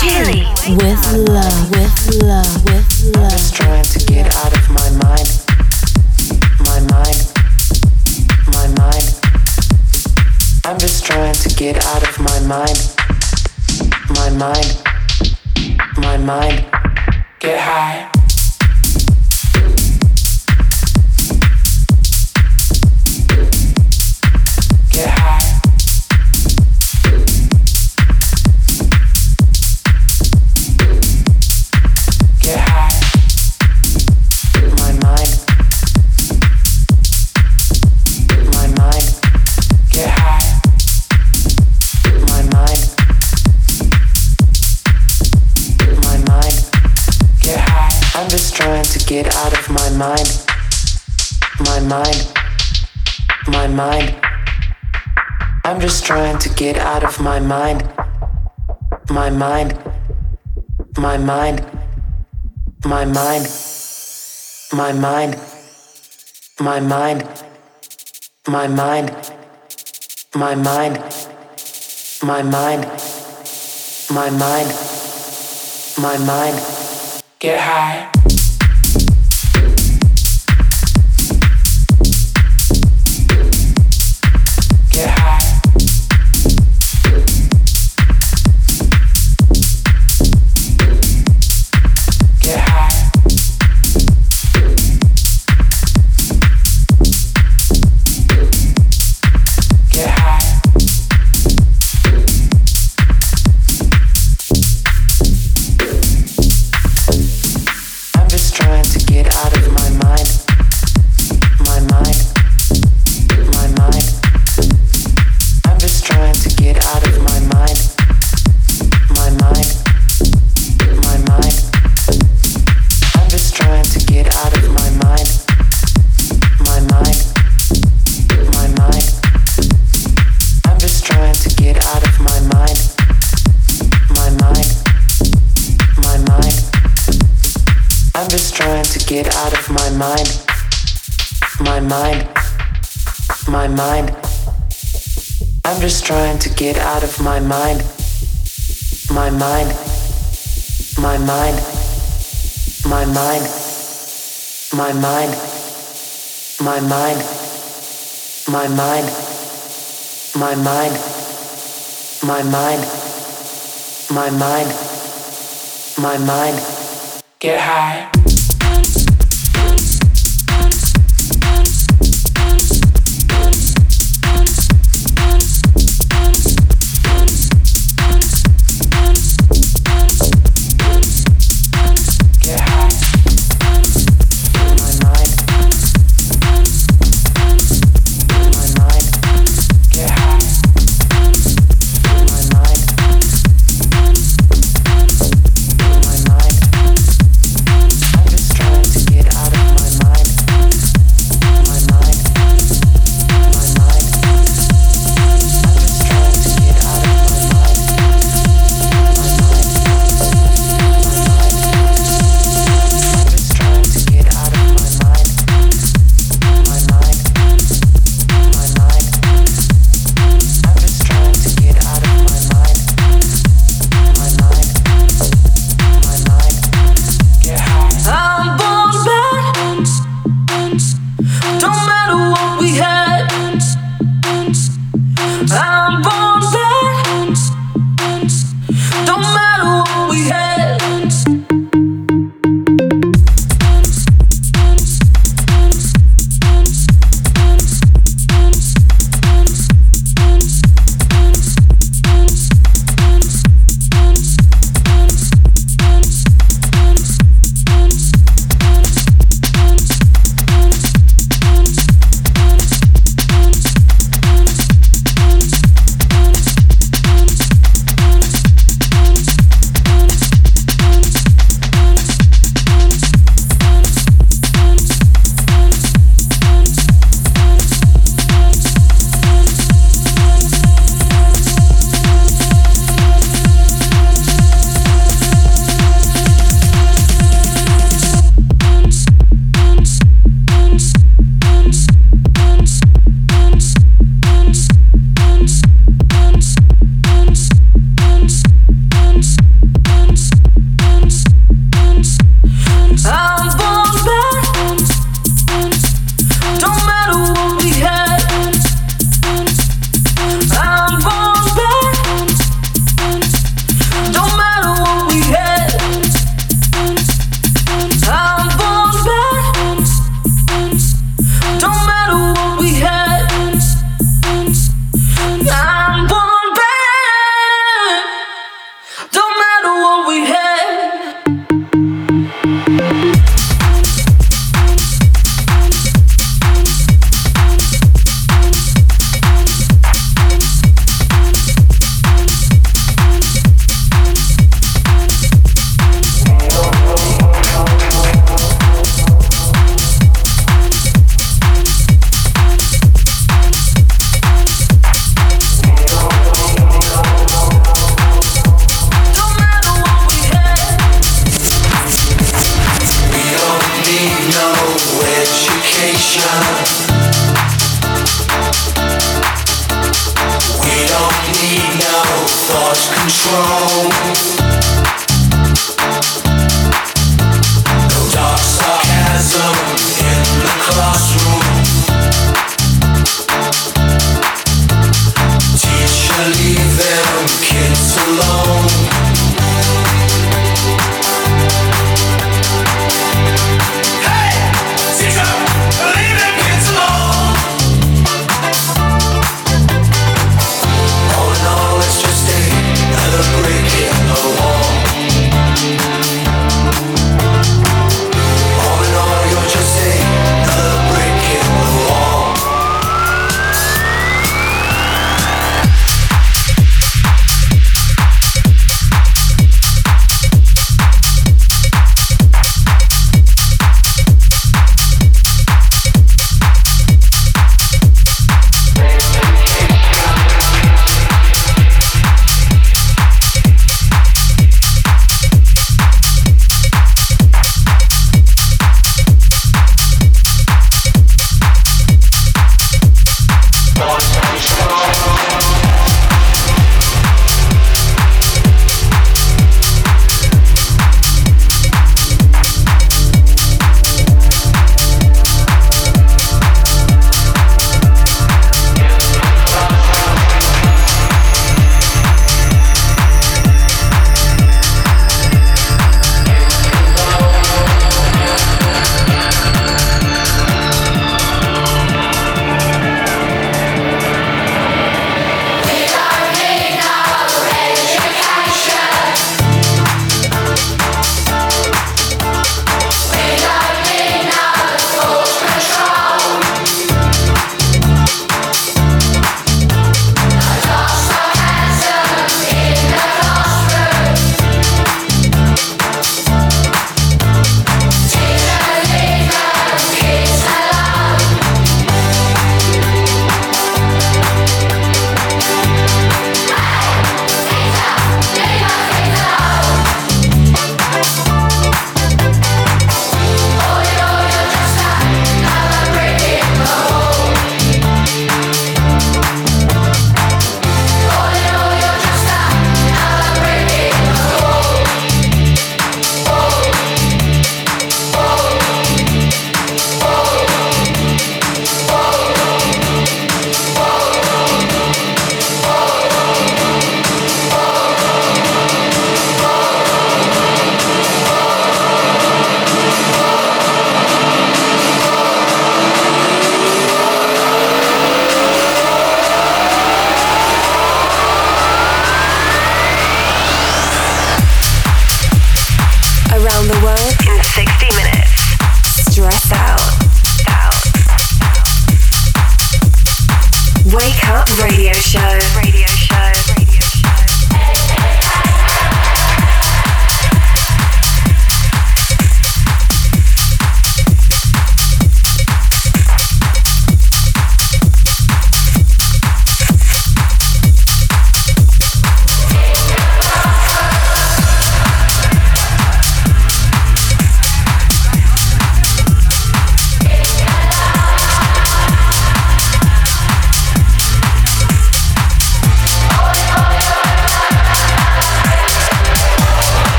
Chili. with love, with love, with love. Just trying to get out of my mind. My mind. My mind. I'm just trying to get out of my mind. My mind. My mind. Get high. Get out of my mind. My mind. My mind. I'm just trying to get out of my mind. My mind. My mind. My mind. My mind. My mind. My mind. My mind. My mind. My mind. My mind. Get high. Mind. My mind. My mind. My mind. My mind. My mind. My mind. My mind. My mind. My mind. My mind. Get high.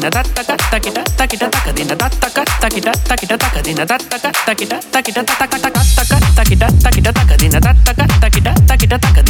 Takadina dattaka takita takita takadina dattaka takita takita takadina dattaka takita takita takataka takita takita takadina dattaka takita takita takadina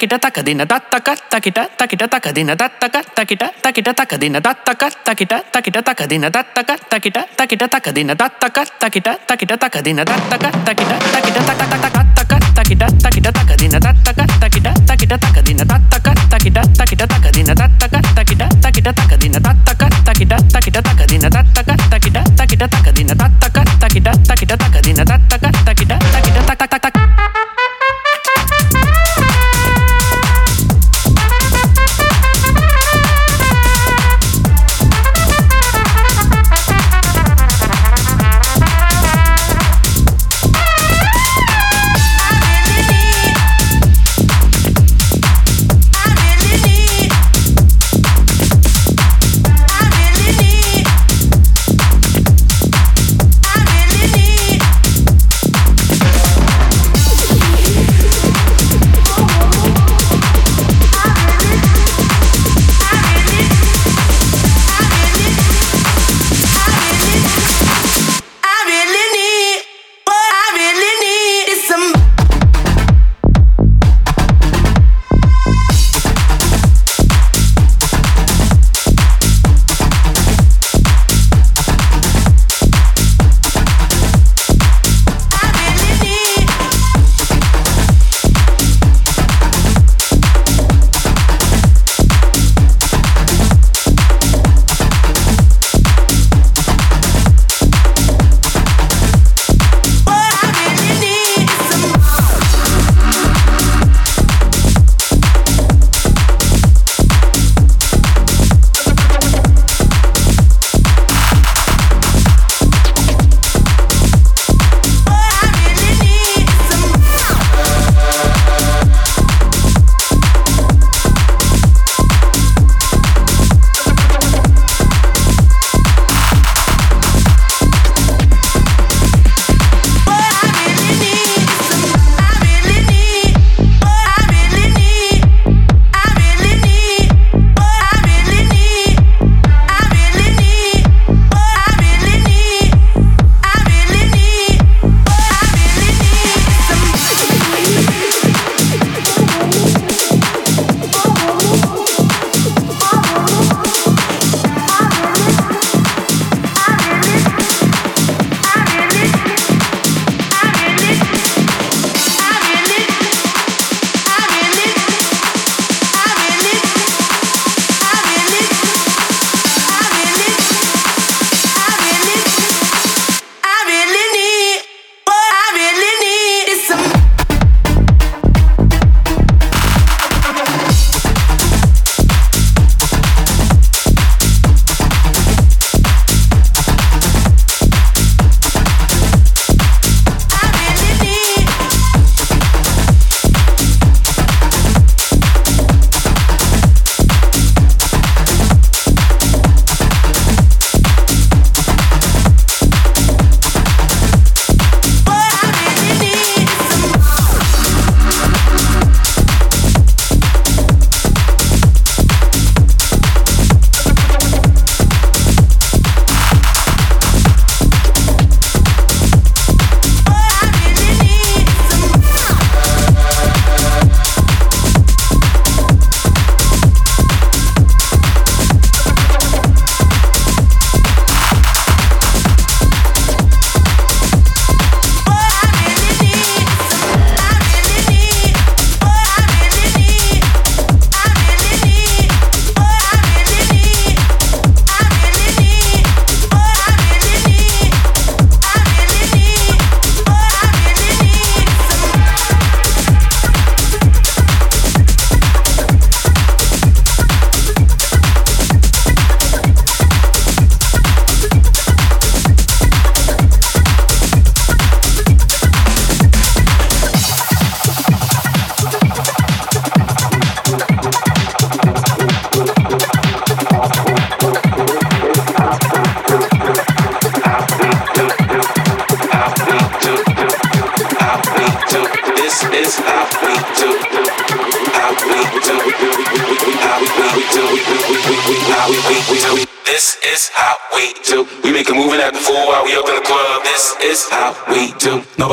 takita takadina dattaka takita takita takadina dattaka takita takita takadina dattaka takita takita takadina dattaka takita takita takadina dattaka takita takita takadina dattaka takita takita takataka takita takita takadina dattaka takita takita takadina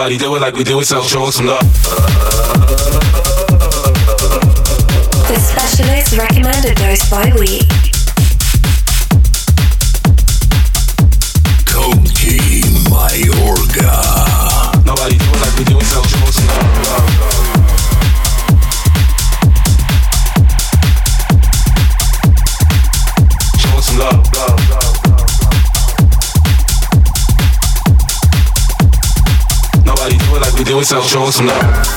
Nobody do it like we do it, so show us some love. We it, so show some love.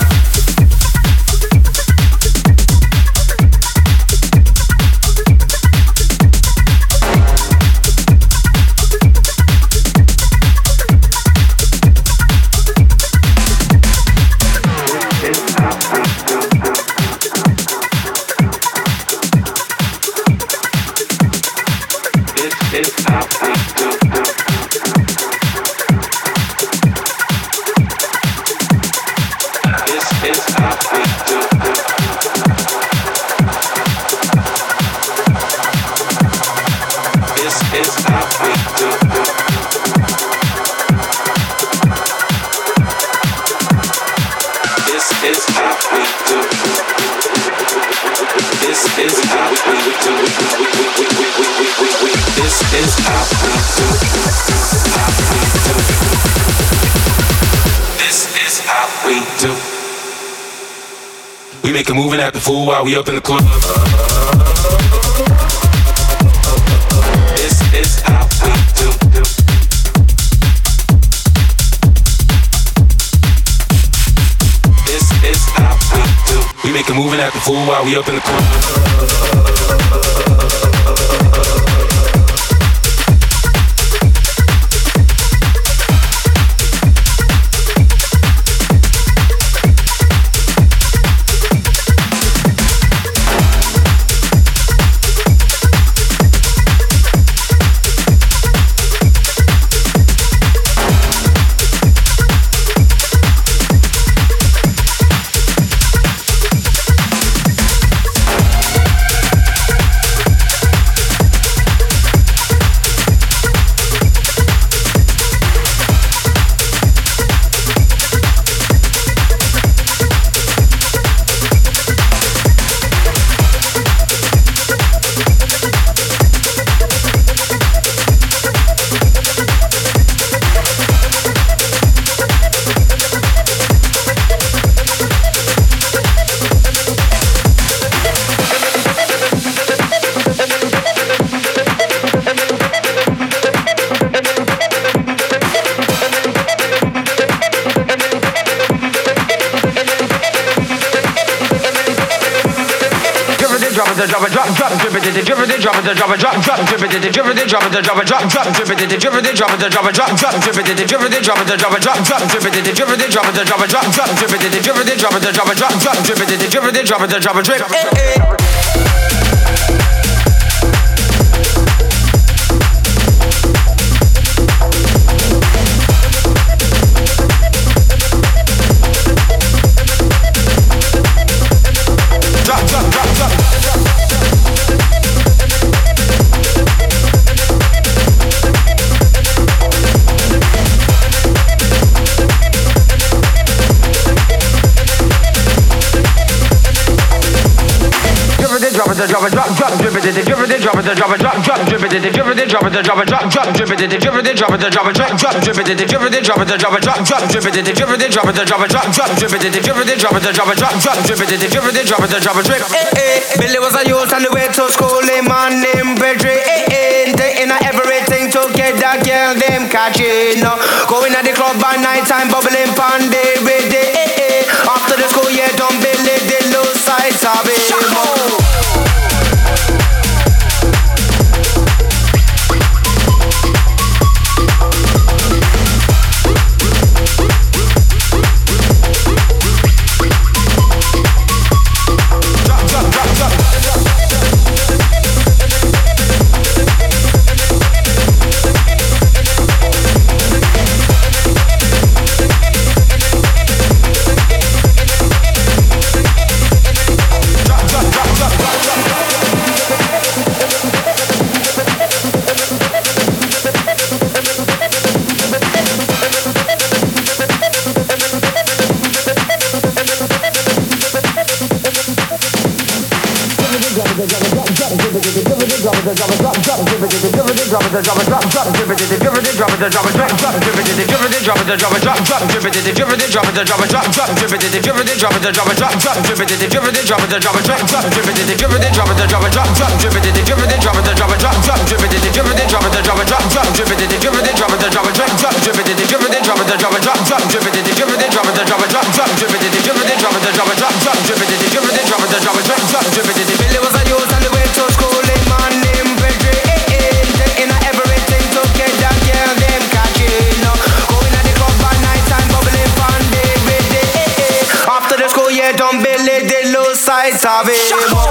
A move and act the fool while we up in the club. This is how we do. This is how we do. We make a move and act the fool while we up in the club. Drop, drop, drip it, it, drop it, drop it, drop, drop, drip it, drip it, drop it, drop it, drop, drop, drip it, drip it, drop it, drop it, drop, drop, drip it, drip it, drop it, drop it, drop, drop, drip it, drip it, drop it, drop it, drop, drop, drip it, drip it, drop it, drop it, drop, drop, drip it, drip it, drop it, drop it, drip. It, drop it, drop it, drop, drop, drip it, drip it, drop it, drop it, drop, drop, drip it, drip it, drop it, drop it, drop, drop, drip it, drip it, drop it, drop it, drop, drop, drip it, drip it, drop it, drop it, drop, drop, drip it, drip it, drop it, drop it, drop, drop, drip it, drip it, drop it, drop it, drop, drop, drip it, drip it, drop it, drop it, drip. Eh, eh, Billy was a youth on the way to school, him man named Pedri. Eh, eh, taking everything together, girl, them catching. uh, Going at the club by night time, bubbling pan day with day. Eh, eh, after the school, yeah, don't believe the low sides of it. it, drop it, drop, drop, drip it, drip it, drop it, drop it, drop, drop, drip it, drip it, drop it, drop it, drop, drop, drip it, drip it, drop it, drop it, drop, drop, drip it, drip it, drop it, drop it, drop, drop, drip it, drip it, drop it, drop it, drop, drop, drip it, drip it, drop it, drop it, drop, drop, drip it, drip it, drop it, drop it, drop, drop, drip it, drip it, drop it, drop it, drop, drop, drip it, drip it, drop it, drop it, drop, drop, drip it, drip it, drop it, drop it, drop, drop, drip it, drip it, drop it, drop it, drop, drop, drip it, drip it, drop it, drop it, drop, drop, drip it, drip it, drop it, drop it, drop, drop, drip it, sabemos.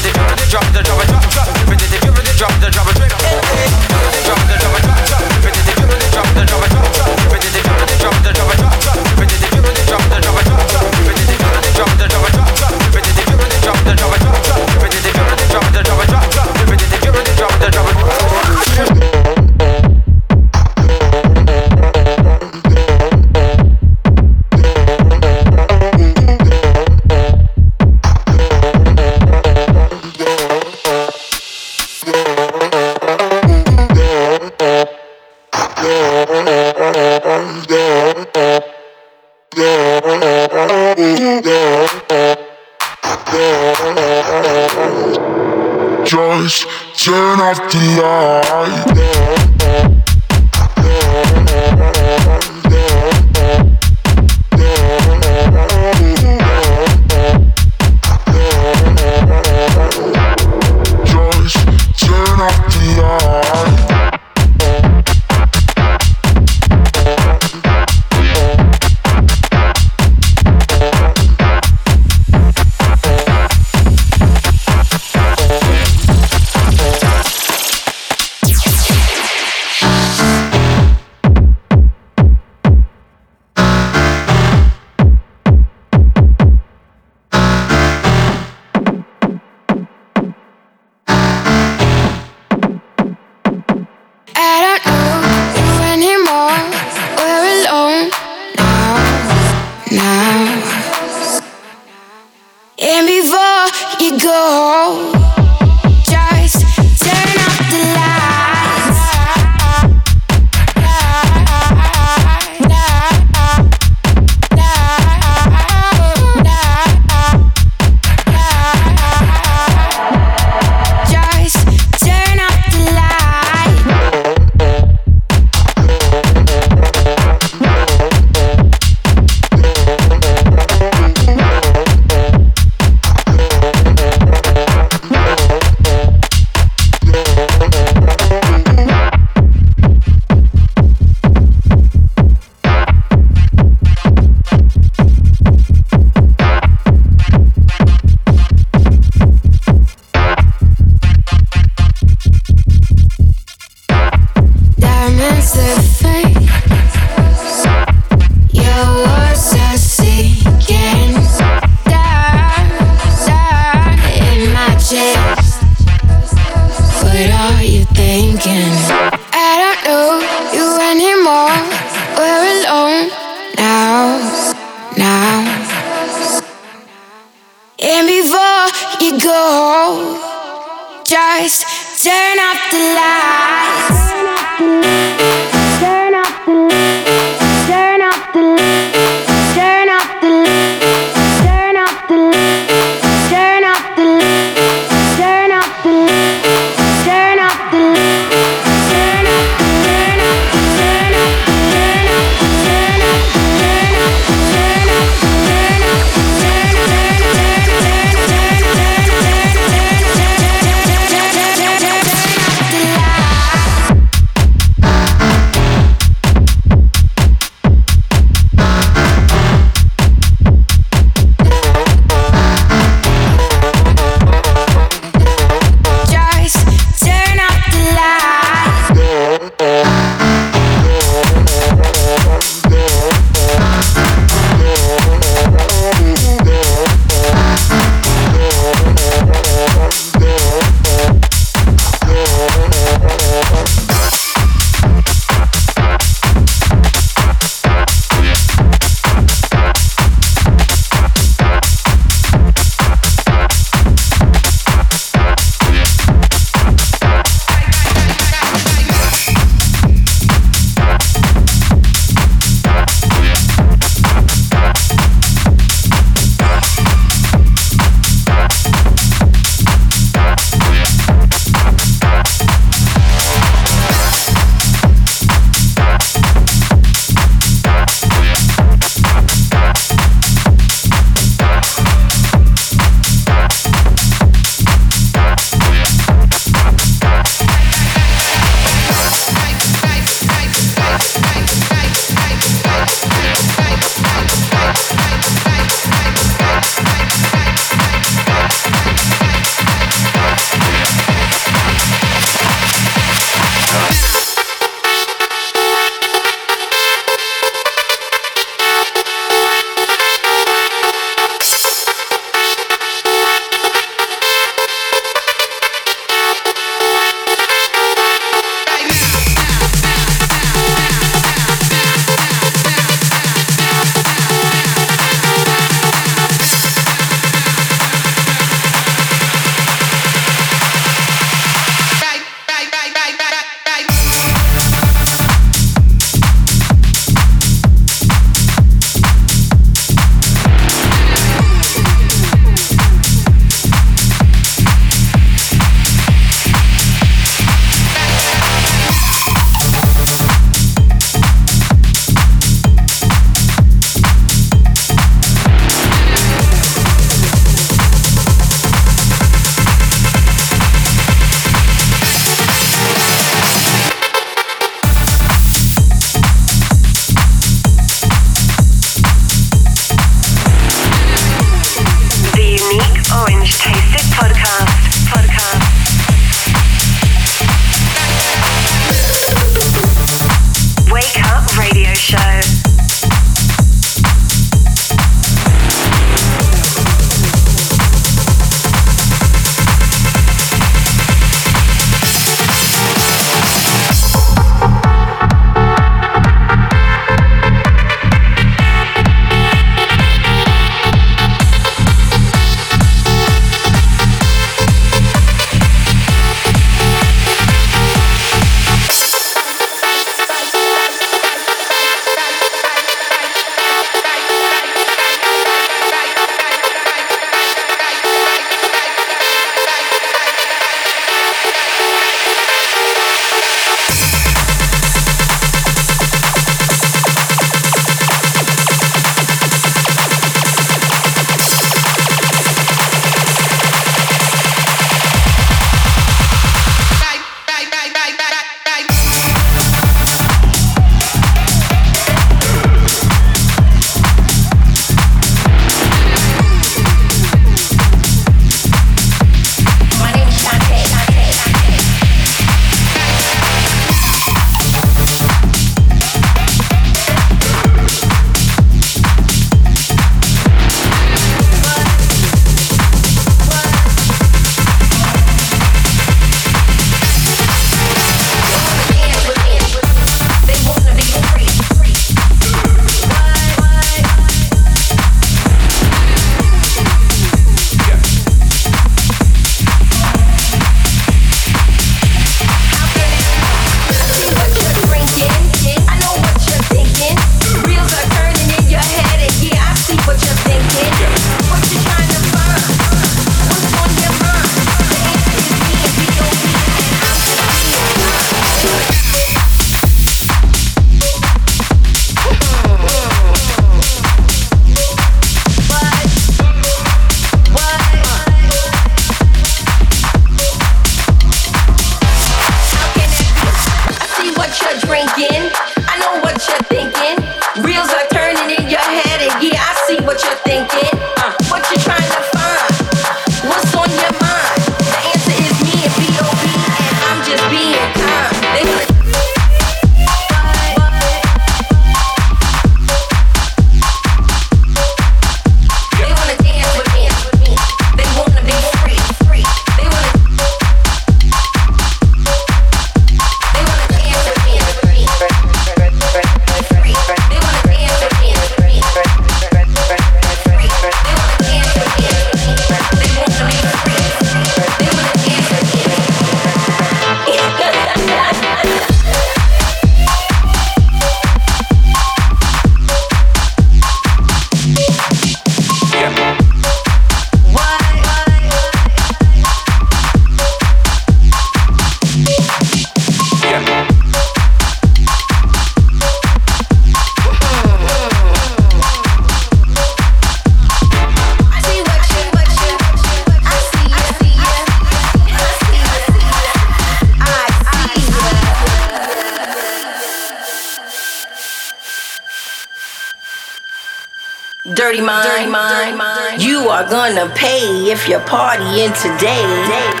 Pay if you're partying today.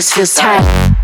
Just feels tight.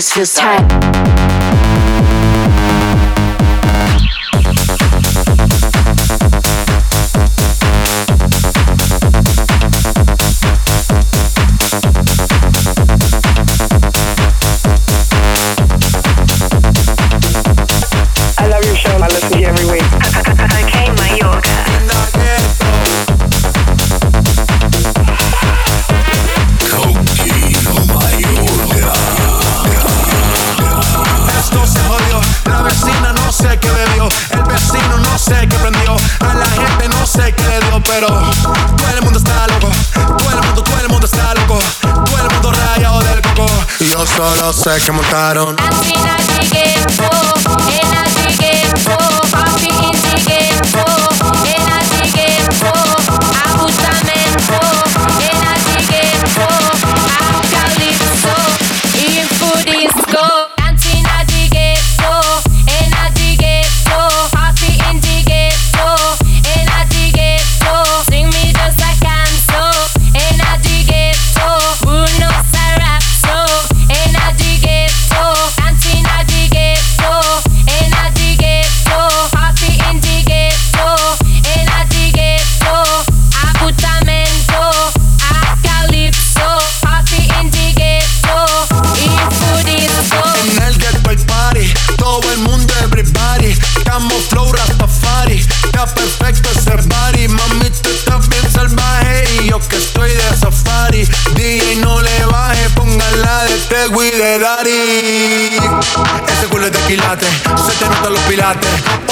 Just feels tight. Sé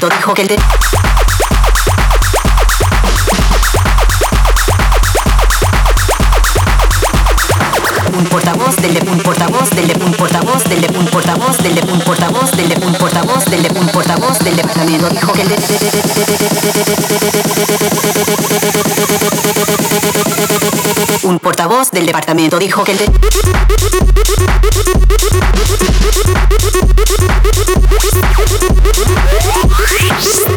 Departamento dijo que el de portavoz del de un portavoz del de un portavoz del de un portavoz del de un portavoz del de un portavoz del departamento dijo que un portavoz del departamento dijo que el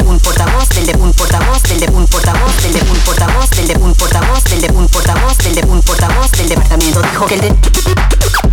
un portavoz del de un portavoz del de un portavoz del de un portavoz del de un portavoz del de un portavoz del de un portavoz del departamento dijo que el de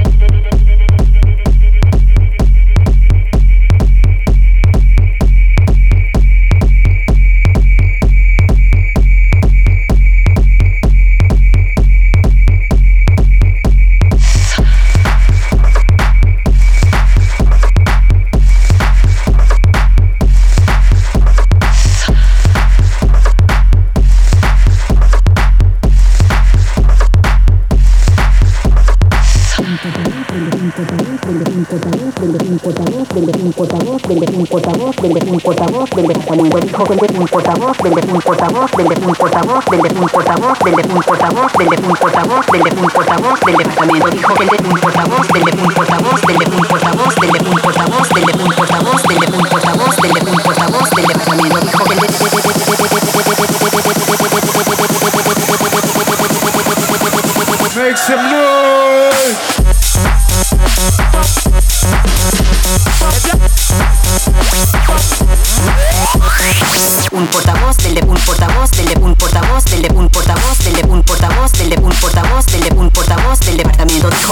un portavoz, vendes un portavoz, vendes como lo dijo, vendes un portavoz, vendes un portavoz, vendes un portavoz, vendes un portavoz, vendes un portavoz, vendes un portavoz, vendes un portavoz, vendes también lo dijo, vendes un portavoz, vendes un portavoz, vendes un portavoz, vendes un portavoz, vendes un portavoz, vendes un portavoz,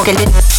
de